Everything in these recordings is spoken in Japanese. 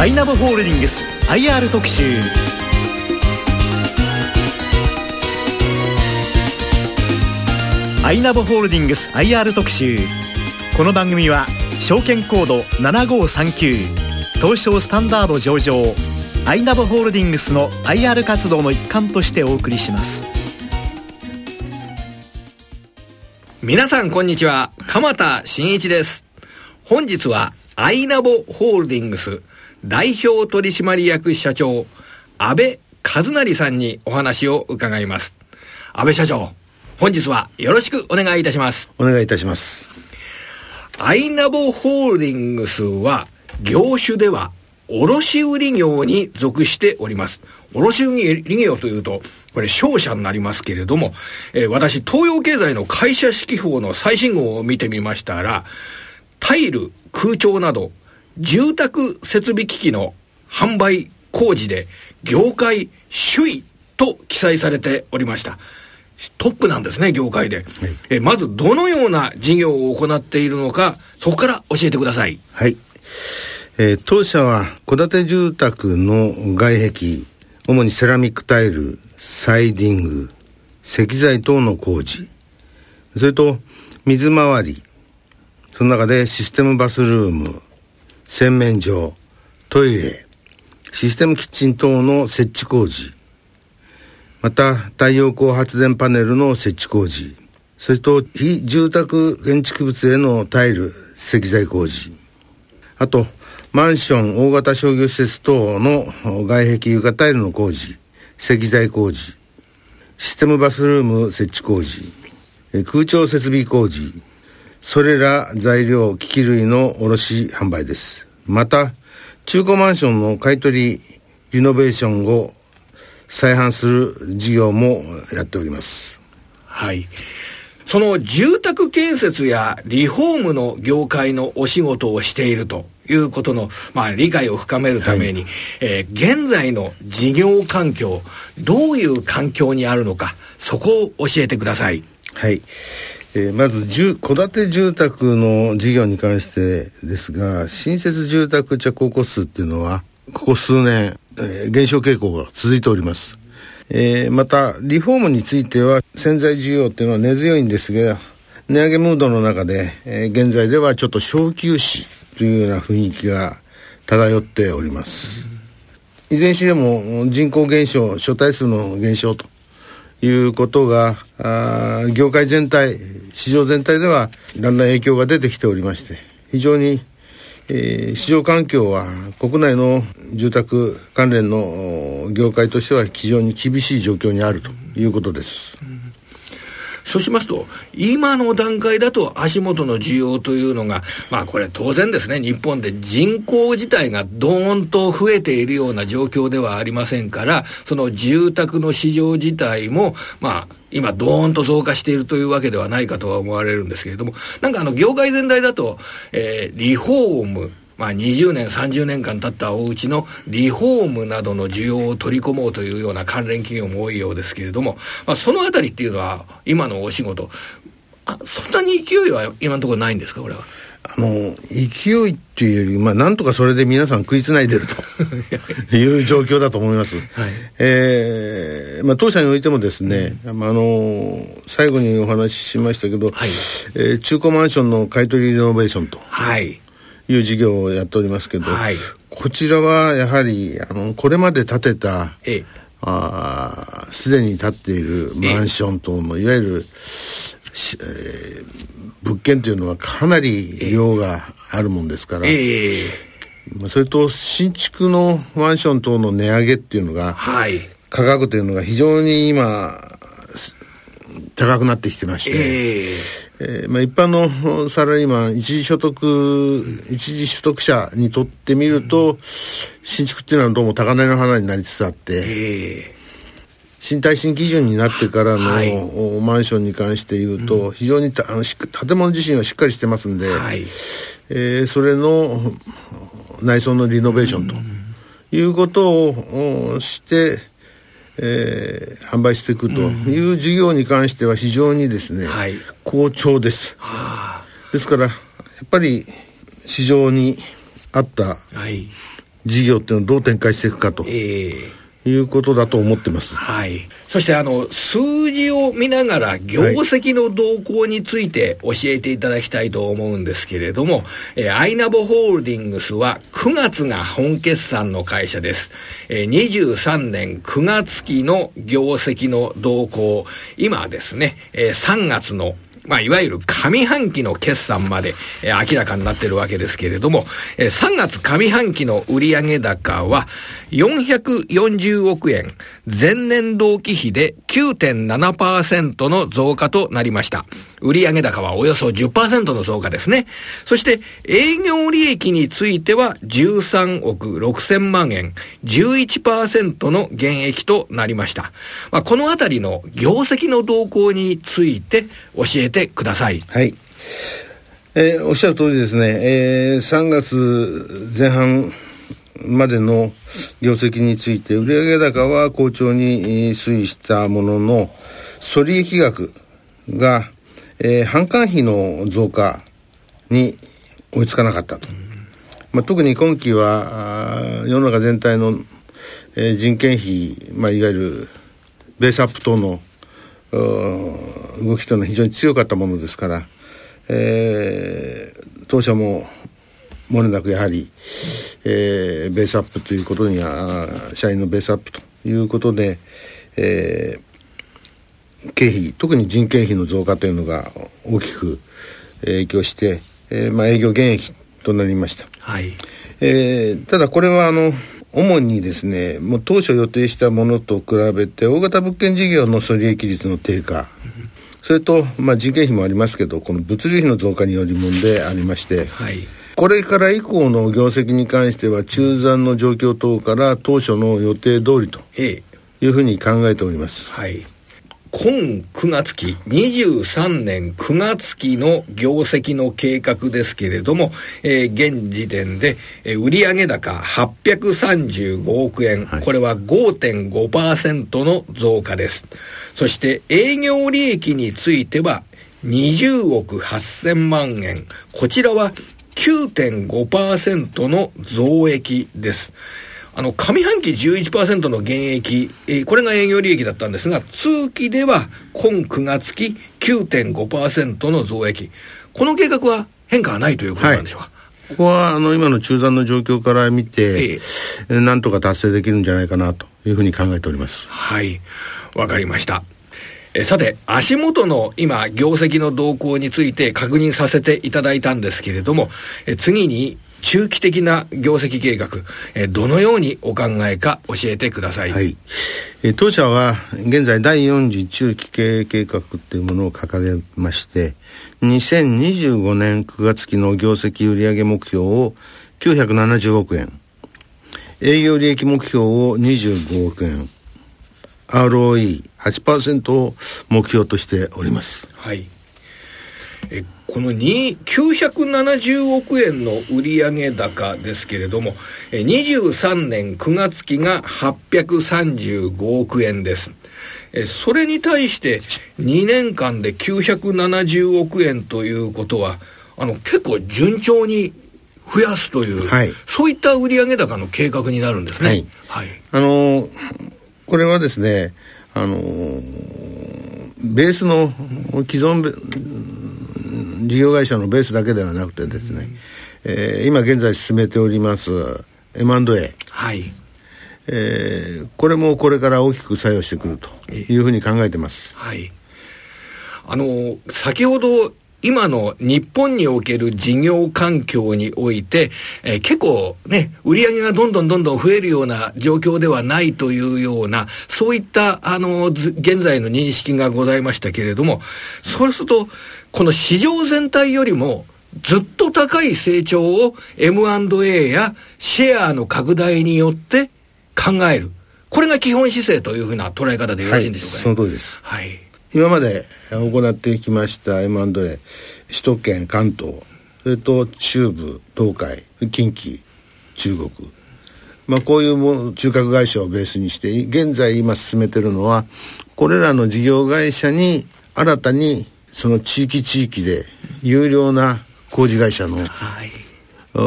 アイナブホールディングス IR 特集。アイナブホールディングス IR 特集。この番組は証券コード7539東証スタンダード上場アイナブホールディングスの IR 活動の一環としてお送りします。皆さんこんにちは。鎌田新一です。本日はアイナボホールディングス代表取締役社長安倍和成さんにお話を伺います。安倍社長本日はよろしくお願いいたします。お願いいたします。アイナボホールディングスは業種では卸売業に属しております。卸売業というと、これ商社になりますけれども、えー、私、東洋経済の会社指揮法の最新号を見てみましたら、タイル、空調など、住宅設備機器の販売工事で業界首位と記載されておりました。トップなんですね、業界で。はい、えまず、どのような事業を行っているのか、そこから教えてください。はい。えー、当社は、戸建て住宅の外壁、主にセラミックタイル、サイディング、石材等の工事、それと、水回り、その中でシステムバスルーム、洗面所、トイレ、システムキッチン等の設置工事、また太陽光発電パネルの設置工事、それと非住宅建築物へのタイル、石材工事、あとマンション、大型商業施設等の外壁床タイルの工事、石材工事、システムバスルーム設置工事、空調設備工事、それら材料、機器類の卸販売です。また、中古マンションの買取リノベーションを再販する事業もやっております。はい。その住宅建設やリフォームの業界のお仕事をしているということの、まあ、理解を深めるために、はい、えー、現在の事業環境、どういう環境にあるのか、そこを教えてください。はい。えー、まず住、戸建て住宅の事業に関してですが、新設住宅着工戸数っていうのは、ここ数年、えー、減少傾向が続いております。えー、また、リフォームについては、潜在需要っていうのは根強いんですが、値上げムードの中で、え、現在ではちょっと小休止というような雰囲気が漂っております。いずれにしても人口減少、所帯数の減少ということが、あ業界全体、市場全体ではだんだん影響が出てきておりまして、非常にえー、市場環境は国内の住宅関連の業界としては非常に厳しい状況にあるということです。そうしますと、今の段階だと足元の需要というのが、まあこれ当然ですね、日本で人口自体がどーんと増えているような状況ではありませんから、その住宅の市場自体も、まあ、今、ドーンと増加しているというわけではないかとは思われるんですけれども、なんかあの、業界全体だと、えー、リフォーム、まあ、20年、30年間経ったお家のリフォームなどの需要を取り込もうというような関連企業も多いようですけれども、まあ、そのあたりっていうのは、今のお仕事、あそんなに勢いは今のところないんですか、これは？あの、勢いっていうより、まあ、なんとかそれで皆さん食いつないでると いう状況だと思います。はい、えー、まあ、当社においてもですね、うん、あの、最後にお話ししましたけど、はい、えー、中古マンションの買取リノベーションと。はい。いう事業をやっておりますけど、はい、こちらはやはりあのこれまで建てた、すでに建っているマンションとも、いわゆる、えー、物件というのはかなり量があるもんですから、ええ、それと新築のマンション等の値上げっていうのが、はい、価格というのが非常に今高くなってきてまして、えーえーまあ、一般のサラリーマン、一時所得、一時取得者にとってみると、新築っていうのはどうも高値の花になりつつあって、新耐震基準になってからの、はい、マンションに関して言うと、非常にあの建物自身はしっかりしてますんで、はい、えー、それの内装のリノベーションということをして、えー、販売していくという事業に関しては非常にですね、はい、好調です。ですから、やっぱり市場に合った事業っていうのをどう展開していくかと。えーいうことだと思ってます。はい。そしてあの、数字を見ながら業績の動向について教えていただきたいと思うんですけれども、えー、アイナボホールディングスは9月が本決算の会社です。えー、23年9月期の業績の動向、今ですね、えー、3月のまあ、いわゆる上半期の決算まで、えー、明らかになっているわけですけれども、えー、3月上半期の売上高は440億円、前年同期比で9.7%の増加となりました。売上高はおよそ10%の増加ですね。そして、営業利益については13億6000万円、11%の減益となりました。まあ、このあたりの業績の動向について教えてください。はい。えー、おっしゃる通りですね、えー、3月前半までの業績について、売上高は好調に推移したものの、粗利益額がえー、販管費の増加に追いつかなかったと。まあ、特に今期は世の中全体の、えー、人件費、まあ、いわゆるベースアップ等の動きというのは非常に強かったものですから、えー、当社ももれなくやはり、えー、ベースアップということには社員のベースアップということで、えー、経費、特に人件費の増加というのが大きく影響して、えー、まあ、営業減益となりました。はい。えー、ただこれはあの、主にですね、もう当初予定したものと比べて、大型物件事業の粗利益率の低下、それと、まあ、人件費もありますけど、この物流費の増加によるものでありまして、はい、これから以降の業績に関しては、中残の状況等から当初の予定通りというふうに考えております。はい今9月期、23年9月期の業績の計画ですけれども、えー、現時点で、えー、売上高835億円、はい、これは5.5%の増加です。そして営業利益については20億8000万円、こちらは9.5%の増益です。あの、上半期11%の減益、えー、これが営業利益だったんですが、通期では今9月期9.5%の増益。この計画は変化はないということなんでしょうか、はいここは、あの、今の中残の状況から見て、ええ、なんとか達成できるんじゃないかなというふうに考えております。はい。わかりました。えさて、足元の今、業績の動向について確認させていただいたんですけれども、え次に中期的な業績計画、えー、どのようにお考えか教えてください。はい。えー、当社は現在第4次中期経営計画っていうものを掲げまして、2025年9月期の業績売上目標を970億円、営業利益目標を25億円、ROE8% を目標としております。はい。えこの970億円の売上高ですけれども、23年9月期が835億円です。それに対して2年間で970億円ということは、あの、結構順調に増やすという、はい、そういった売上高の計画になるんですね。はい。はい、あのこれはですね、あのベースの既存事業会社のベースだけではなくてですね、えー、今現在進めております M&A、はい。えー、これもこれから大きく作用してくるというふうに考えてます。はい、あの先ほど今の日本における事業環境において、えー、結構ね、売り上げがどんどんどんどん増えるような状況ではないというような、そういった、あの、現在の認識がございましたけれども、そうすると、この市場全体よりも、ずっと高い成長を M&A やシェアの拡大によって考える。これが基本姿勢というふうな捉え方でよろしいんでしょうか、ね、はい、その通りです。はい。今まで行ってきました M&A、首都圏、関東、それと中部、東海、近畿、中国。まあこういうも中核会社をベースにして、現在今進めてるのは、これらの事業会社に新たにその地域地域で有料な工事会社の、はい。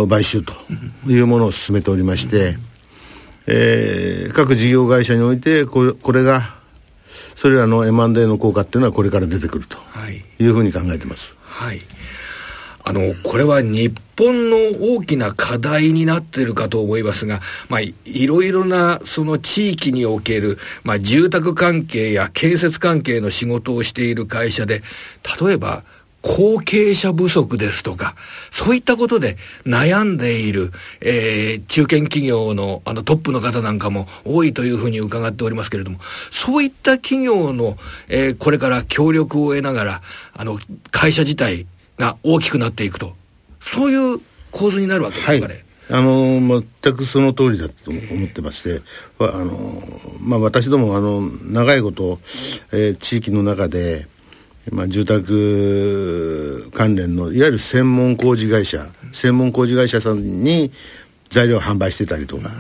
買収というものを進めておりまして、えー、各事業会社においてこれこれがそれらの M&A の効果っていうのはこれから出てくるというふうに考えてます。はいあの、これは日本の大きな課題になってるかと思いますが、まあ、いろいろなその地域における、まあ、住宅関係や建設関係の仕事をしている会社で、例えば、後継者不足ですとか、そういったことで悩んでいる、えー、中堅企業のあのトップの方なんかも多いというふうに伺っておりますけれども、そういった企業の、えー、これから協力を得ながら、あの、会社自体が大きくなっていくと、そういう構図になるわけですかね。はい、あの全くその通りだと思ってまして、あのまあ、私どもあの長いこと、えー、地域の中で、まあ、住宅関連のいわゆる専門工事会社専門工事会社さんに材料を販売してたりとか、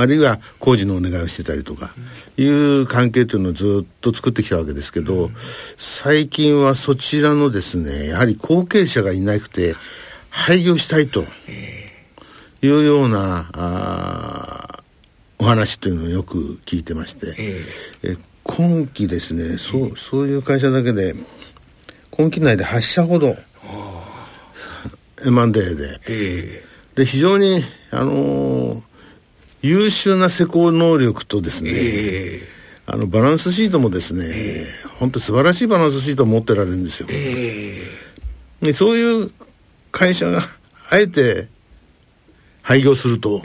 あるいは工事のお願いをしてたりとかいう関係というのをずっと作ってきたわけですけど、最近はそちらのですねやはり後継者がいなくて廃業したいというようなあお話というのをよく聞いてまして、え今期ですねそうそういう会社だけで今期内で8社ほど M&A で、で非常にあのー優秀な施工能力とですね、えー、あのバランスシートもですね、えー、本当素晴らしいバランスシートを持ってられるんですよ、えー、でそういう会社があえて廃業すると、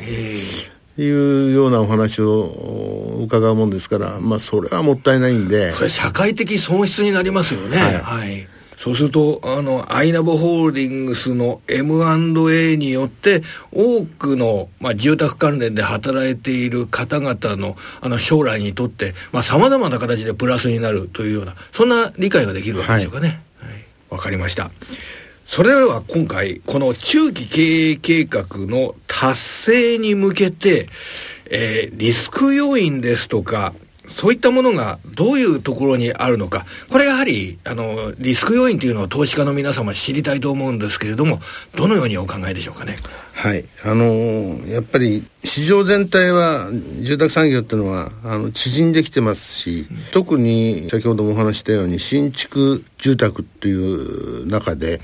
いうようなお話を伺うもんですから、まあ、それはもったいないんで。これ、社会的損失になりますよね。はい、はいそうすると、あの、アイナボホールディングスの M&A によって、多くの、まあ、住宅関連で働いている方々の、あの、将来にとって、まあ、様々な形でプラスになるというような、そんな理解ができるわけでしょうかね。はい。わ、はい、かりました。それでは今回、この中期経営計画の達成に向けて、えー、リスク要因ですとか、そういったものがどういうところにあるのか、これやはり、あの、リスク要因というのを投資家の皆様知りたいと思うんですけれども、どのようにお考えでしょうかね。はい。あのやっぱり市場全体は、住宅産業っていうのは、あの、縮んできてますし、うん、特に先ほどもお話したように、新築住宅っていう中で、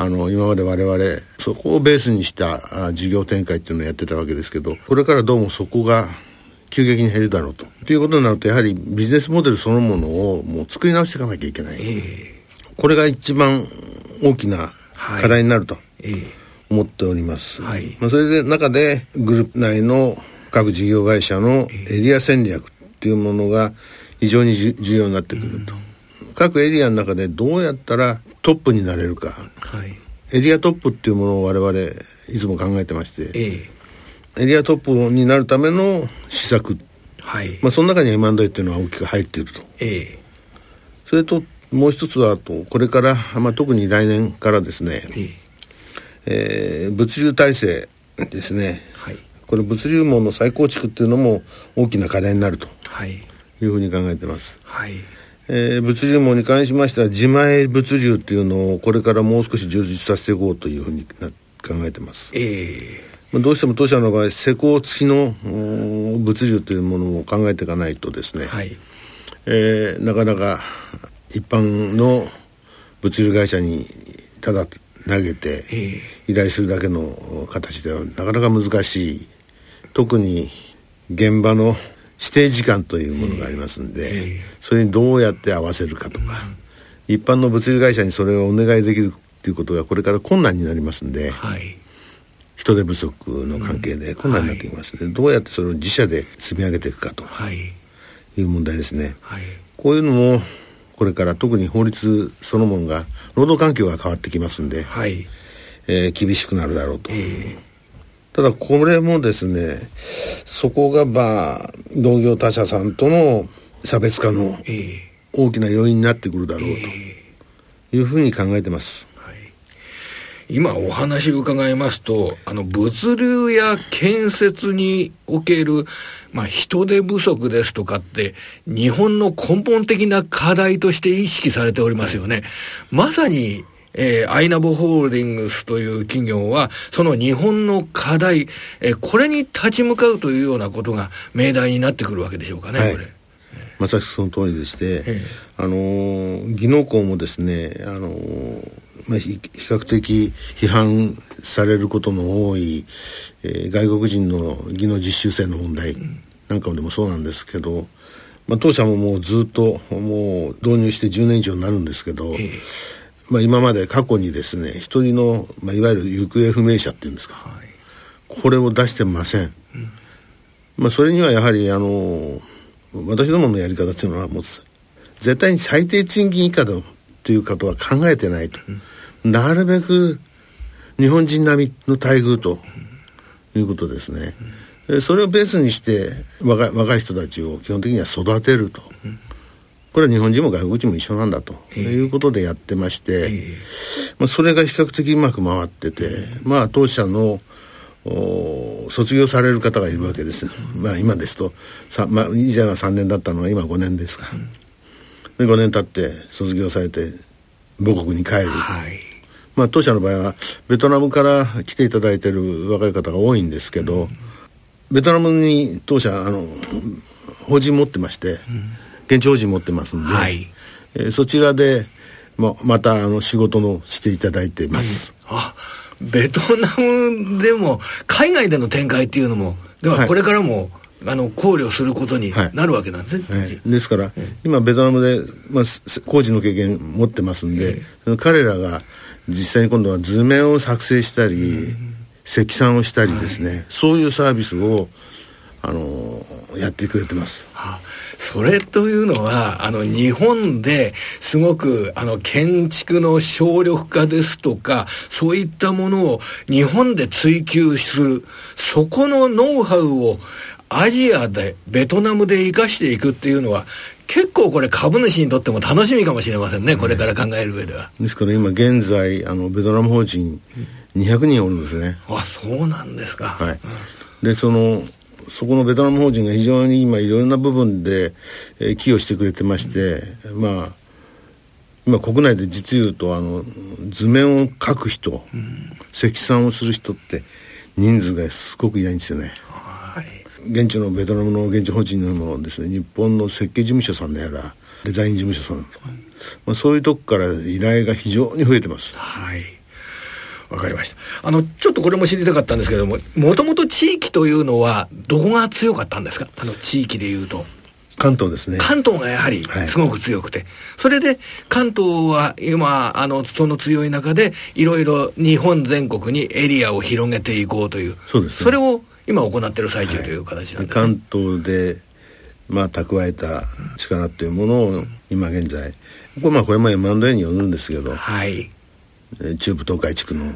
あの今まで我々そこをベースにした事業展開っていうのをやってたわけですけどこれからどうもそこが急激に減るだろうと。ということになると、やはりビジネスモデルそのものをもう作り直していかなきゃいけない。えー、これが一番大きな課題になると思っております。はい、まあ、それで中でグループ内の各事業会社のエリア戦略っていうものが非常に重要になってくると。各エリアの中でどうやったらトップになれるか。はい、エリアトップっていうものを我々いつも考えてまして、えーエリアトップになるための施策、はい。まあ、その中に M&A っていうのは大きく入っていると、ええ、それともう一つはとこれから、まあ、特に来年からですね、ええ。ー、物流体制ですね、はい、これ物流網の再構築っていうのも大きな課題になると。い。うふうに考えてます。はい。えー、物流網に関しましては自前物流っていうのをこれからもう少し充実させていこうというふうに考えてます。えーどうしても当社の場合施工付きの物流というものを考えていかないとですね、はい、えー、なかなか一般の物流会社にただ投げて依頼するだけの形ではなかなか難しい。特に現場の指定時間というものがありますんで、それにどうやって合わせるかとか、一般の物流会社にそれをお願いできるということがこれから困難になりますんで、はい人手不足の関係で困難になってきますので、はい、どうやってそれを自社で積み上げていくかとい。う問題ですね。はい、こういうのもこれから特に法律そのものが労働環境が変わってきますんで、はい、えー、厳しくなるだろうと。えー、ただこれもですねそこがまあ同業他社さんとの差別化の大きな要因になってくるだろうというふうに考えてます。今お話伺いますと、あの、物流や建設における、まあ、人手不足ですとかって、日本の根本的な課題として意識されておりますよね。まさに、えー、アイナボホールディングスという企業は、その日本の課題、えー、これに立ち向かうというようなことが命題になってくるわけでしょうかね、はい、これ。まさしくその通りでして、えあの技能校もですね、あのまあ、比較的批判されることの多い、えー、外国人の技能実習生の問題なんかでもそうなんですけど、まあ、当社ももうずっともう導入して10年以上になるんですけど、えまあ、今まで過去にですね一人の、まあ、いわゆる行方不明者っていうんですか、はい、これを出してません、うん、まあ、それにはやはりあの私どものやり方っていうのはもう絶対に最低賃金以下だということは考えてないと、うん、なるべく日本人並みの待遇ということですね、うん、それをベースにして若い若い人たちを基本的には育てると、これは日本人も外国人も一緒なんだと、えー、いうことでやってまして、えー、まあ、それが比較的うまく回ってて、まあ当社の卒業される方がいるわけです、まあ今ですとさ、まあ、以前は3年だったのが今5年ですか、で5年経って卒業されて母国に帰る、はい、まあ当社の場合はベトナムから来ていただいてる若い方が多いんですけど、うん、ベトナムに当社あの法人持ってまして、うん現地法人持ってますんで、はい。えー、そちらでままたあの仕事のしていただいてます、うん、あベトナムでも海外での展開っていうのもではこれからも、はいあの考慮することになるわけなんですね、はい。はい、ですから、今ベトナムで、まあ、工事の経験持ってますんで、彼らが実際に今度は図面を作成したり、積算をしたりですね、そういうサービスをあのやってくれてます。はあ、それというのはあの日本ですごくあの建築の省力化ですとかそういったものを日本で追求するそこのノウハウをアジアでベトナムで生かしていくっていうのは結構これ株主にとっても楽しみかもしれませんね、これから考える上では。ですから今現在あのベトナム法人200人おるんですね。あそうなんですか。はい、でそのそこのベトナム法人が非常に今いろんな部分で、えー、寄与してくれてまして、まあ今国内で実言うとあの図面を描く人、うん、積算をする人って人数がすごくいないんですよね。はい、現地のベトナムの現地法人のもですね日本の設計事務所さんのやらデザイン事務所さんとか、まあ、そういうとこから依頼が非常に増えてます。はいわかりました。あの、ちょっとこれも知りたかったんですけども、もともと地域というのは、どこが強かったんですか？あの、地域でいうと。関東ですね。関東がやはりすごく強くて、はい、それで関東は今、あの、その強い中で、いろいろ日本全国にエリアを広げていこうという、そうです、ね、それを今行っている最中という形なんです、ね。はい、関東で、まあ、蓄えた力っていうものを、今現在、これまあ、これも M&A によるんですけど、はい。中部東海地区の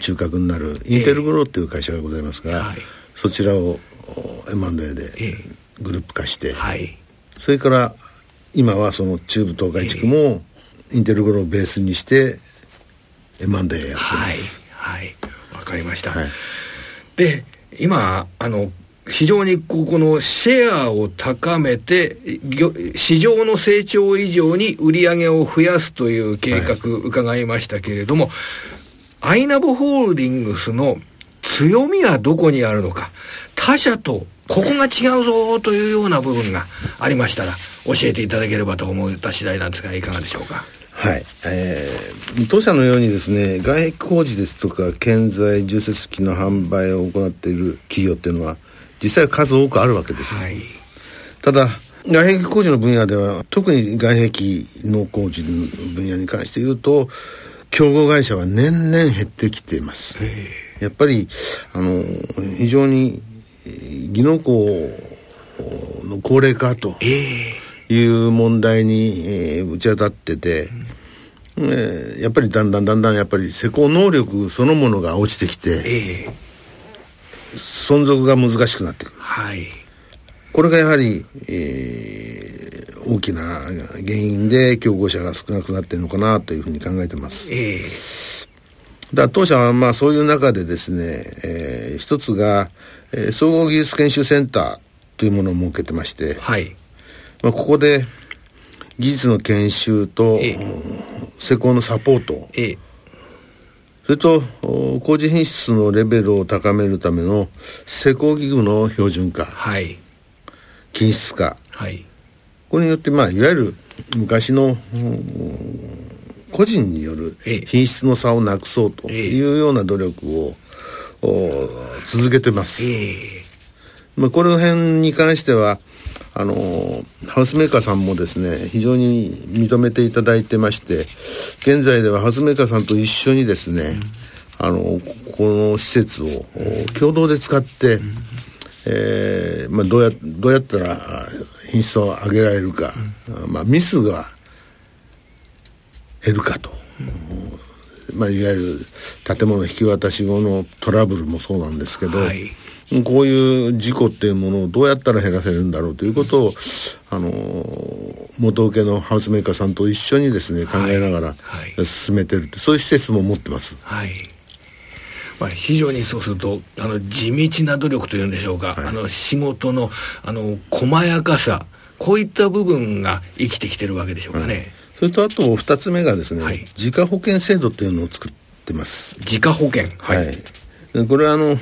中核になるインテルグローっていう会社がございますが、えーはい、そちらを M&A でグループ化して、えーはい、それから今はその中部東海地区もインテルグローをベースにして M&A やってます。はい、わ、はい、かりました。で今あの非常にここのシェアを高めて、市場の成長以上に売り上げを増やすという計画、伺いましたけれども、アイナブホールディングスの強みはどこにあるのか、他社とここが違うぞというような部分がありましたら、教えていただければと思った次第なんですが、いかがでしょうか？はい、えー、当社のようにですね外壁工事ですとか建材重設機の販売を行っている企業っていうのは実際は数多くあるわけです、はい、ただ外壁工事の分野では特に外壁の工事の分野に関して言うと競合会社は年々減ってきています。やっぱりあの非常に技能工の高齢化という問題に、えー、打ち当たってて、えー、やっぱりだんだんだんだんやっぱり施工能力そのものが落ちてきて、存続が難しくなってくる、はい、これがやはり、えー、大きな原因で競合者が少なくなっているのかなというふうに考えてます。えーだ当社はまあそういう中でですね、えー、一つが、えー、総合技術研修センターというものを設けてまして、はいまあ、ここで技術の研修と、えー、施工のサポート、ええ、それと工事品質のレベルを高めるための施工器具の標準化、はい、均質化、はい、これによって、まあ、いわゆる昔の個人による品質の差をなくそうというような努力を、続けてます。まあ、この辺に関してはあのハウスメーカーさんもですね非常に認めていただいてまして現在ではハウスメーカーさんと一緒にですね、あのこの施設を共同で使って、えーまあ、どうやどうやったら品質を上げられるか、まあ、ミスが減るかと、まあ、いわゆる建物引き渡し後のトラブルもそうなんですけど、はい、こういう事故っていうものをどうやったら減らせるんだろうということを、あの元請けのハウスメーカーさんと一緒にですね考えながら進めてるって、そういう施設も持ってます。はい。まあ、非常にそうするとあの地道な努力というんでしょうか、はい、あの仕事のあの細やかさこういった部分が生きてきてるわけでしょうかね。それとあと2つ目がですね、はい、自家保険制度っていうのを作ってます。自家保険はい。はい、これはあの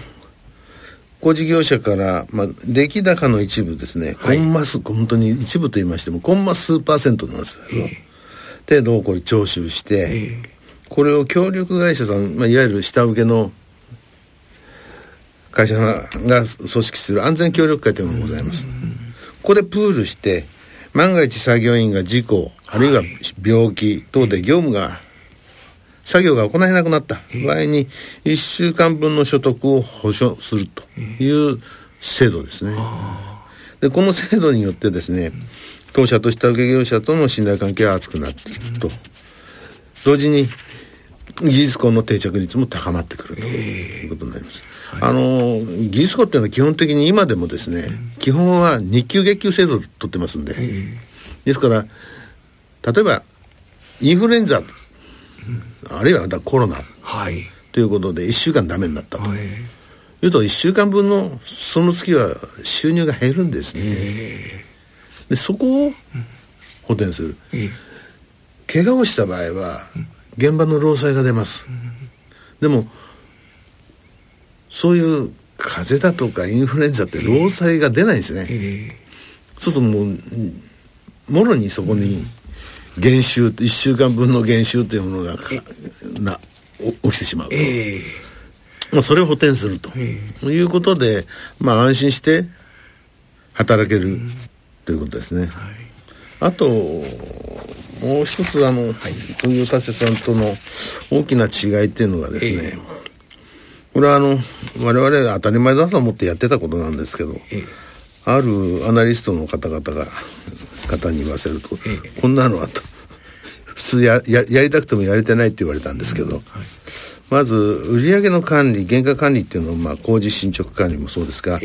工事業者から、まあ、出来高の一部ですね、はい、コンマス、本当に一部と言いましても、コンマ数パーセントなんですよ。えー、程度をこれ徴収して、えー、これを協力会社さん、まあ、いわゆる下請けの会社が組織する安全協力会というのがございます。ここでプールして、万が一作業員が事故、あるいは病気等で業務が、作業が行えなくなった。場合に、1週間分の所得を保証するという制度ですね。で、この制度によってですね、当社と下請け業者との信頼関係は厚くなっていくと。同時に、技術校の定着率も高まってくるということになります。あの技術校っていうのは基本的に今でもですね、基本は日給月給制度を取ってますんで、ですから例えばインフルエンザ、あるいはコロナ、はい、ということで1週間ダメになったと、はい、いうと1週間分のその月は収入が減るんですね、でそこを補填する、怪我をした場合は現場の労災が出ます、でもそういう風邪だとかインフルエンザって労災が出ないんですね、えー、そうするともうもろにそこに減収1週間分の減収というものがな起きてしまうと、えー、まあ、それを補填すると、えー、いうことで、まあ、安心して働ける、ということですね、はい、あともう一つあの、はい、トヨタセさんとの大きな違いっていうのがですね、えーこれはあの我々が当たり前だと思ってやってたことなんですけど、あるアナリストの方々が方に言わせると、こんなのはと 普通やややりたくてもやれてないって言われたんですけど、まず売上の管理原価管理っていうのは、まあ、工事進捗管理もそうですが、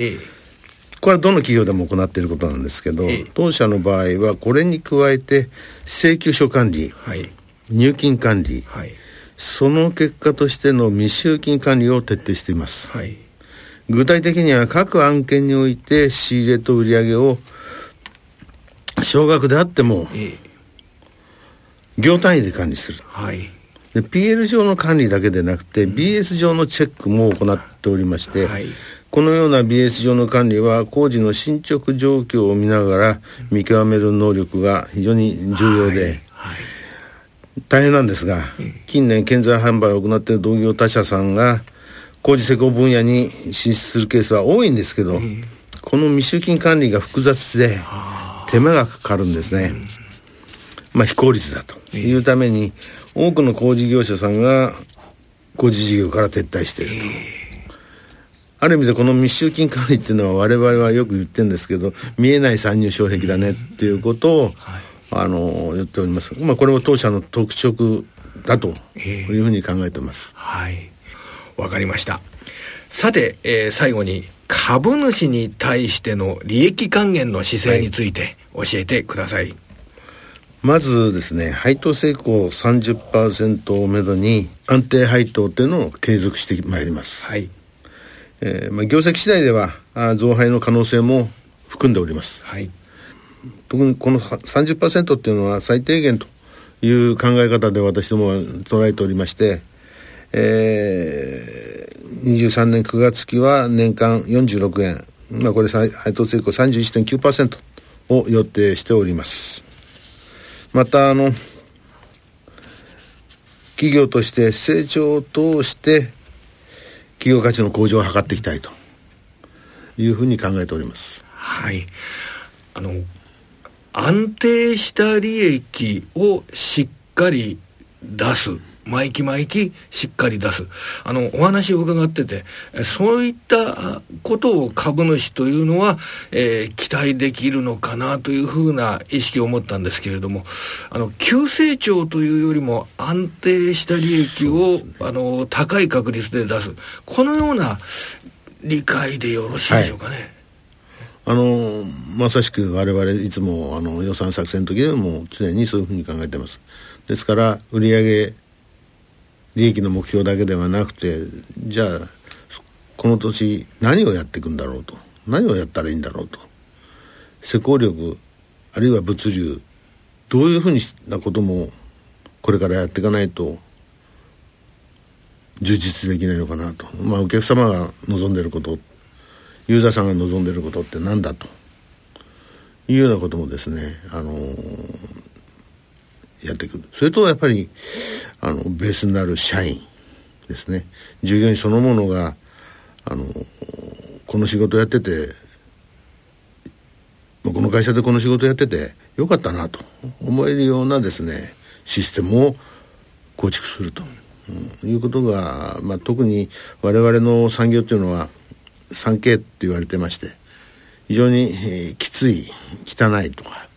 これはどの企業でも行っていることなんですけど、当社の場合はこれに加えて請求書管理、はい、入金管理、はいその結果としての未収金管理を徹底しています、はい、具体的には各案件において仕入れと売上を少額であっても、業単位で管理する、はい、で PL 上の管理だけでなくて、うん、BS 上のチェックも行っておりまして、はい、このような BS 上の管理は工事の進捗状況を見ながら見極める能力が非常に重要で、はい大変なんですが、近年建材販売を行っている同業他社さんが工事施工分野に進出するケースは多いんですけど、この未収金管理が複雑で手間がかかるんですね。まあ非効率だと。いうために多くの工事業者さんが工事事業から撤退していると。ある意味でこの未収金管理っていうのは我々はよく言ってるんですけど見えない参入障壁だねっていうことを、あの言っております。まあこれも当社の特色だというふうに考えてます。えー、はい。わかりました。さて、えー、最後に株主に対しての利益還元の姿勢について教えてください。はい、まずですね、配当成功30%をめどに安定配当というのを継続してまいります。はい。えー、まあ業績次第ではあ増配の可能性も含んでおります。はい。特にこの30%っていうのは最低限という考え方で私どもは捉えておりまして、えー、23年9月期は年間46円、まあ、これ配当成功31.9%を予定しております。また、あの、企業として成長を通して企業価値の向上を図っていきたいというふうに考えております。はい。あの、安定した利益をしっかり出す。毎期毎期しっかり出す。あの、お話を伺ってて、そういったことを株主というのは、えー、期待できるのかなというふうな意識を持ったんですけれども、あの、急成長というよりも安定した利益を、ね、あの、高い確率で出す。このような理解でよろしいでしょうかね。はいあのまさしく我々いつもあの予算作戦の時でも常にそういうふうに考えてます。ですから売上利益の目標だけではなくてじゃあこの年何をやっていくんだろうと。何をやったらいいんだろうと。施工力あるいは物流どういうふうになこともこれからやっていかないと充実できないのかなと。まあお客様が望んでることユーザーさんが望んでることって何だと。いうようなこともですね、あのー、やっていくそれとやっぱりあのベースになる社員ですね。従業員そのものがあのこの仕事やっててこの会社でこの仕事やっててよかったなと。思えるようなですねシステムを構築すると、うん、いうことが、まあ、特に我々の産業っていうのは 3K って言われてまして非常に、えー、きつい汚いとか、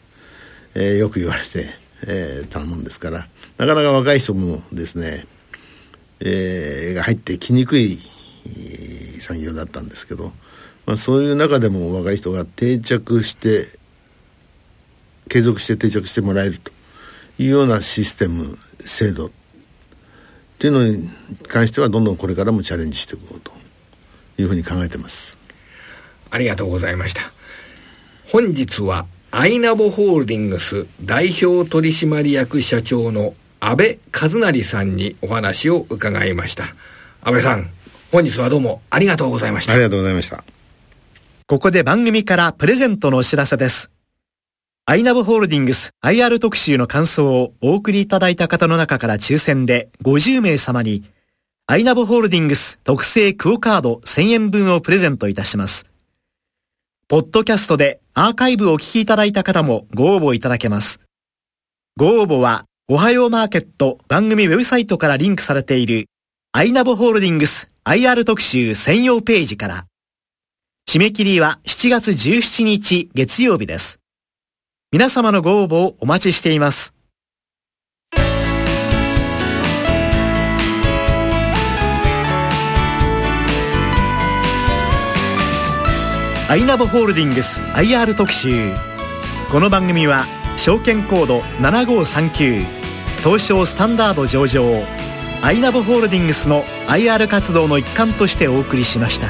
えー、よく言われて、えー、たもんですからなかなか若い人もですね、えー、が入ってきにくい産業だったんですけど、まあ、そういう中でも若い人が定着して継続して定着してもらえるというようなシステム制度っていうのに関してはどんどんこれからもチャレンジしていこうと。いうふうに考えてます。ありがとうございました。本日はアイナボホールディングス代表取締役社長の安倍和成さんにお話を伺いました。安倍さん本日はどうもありがとうございました。ありがとうございました。ここで番組からプレゼントのお知らせです。アイナブホールディングス IR 特集の感想をお送りいただいた方の中から抽選で50名様にアイナブホールディングス特製クオカード1000円分をプレゼントいたします。ポッドキャストでアーカイブをお聞きいただいた方もご応募いただけます。ご応募は、おはようマーケット番組ウェブサイトからリンクされているアイナブホールディングス IR 特集専用ページから。締め切りは7月17日月曜日です。皆様のご応募をお待ちしています。アイナボホールディングス IR 特集この番組は証券コード7539東証スタンダード上場アイナボホールディングスの IR 活動の一環としてお送りしました。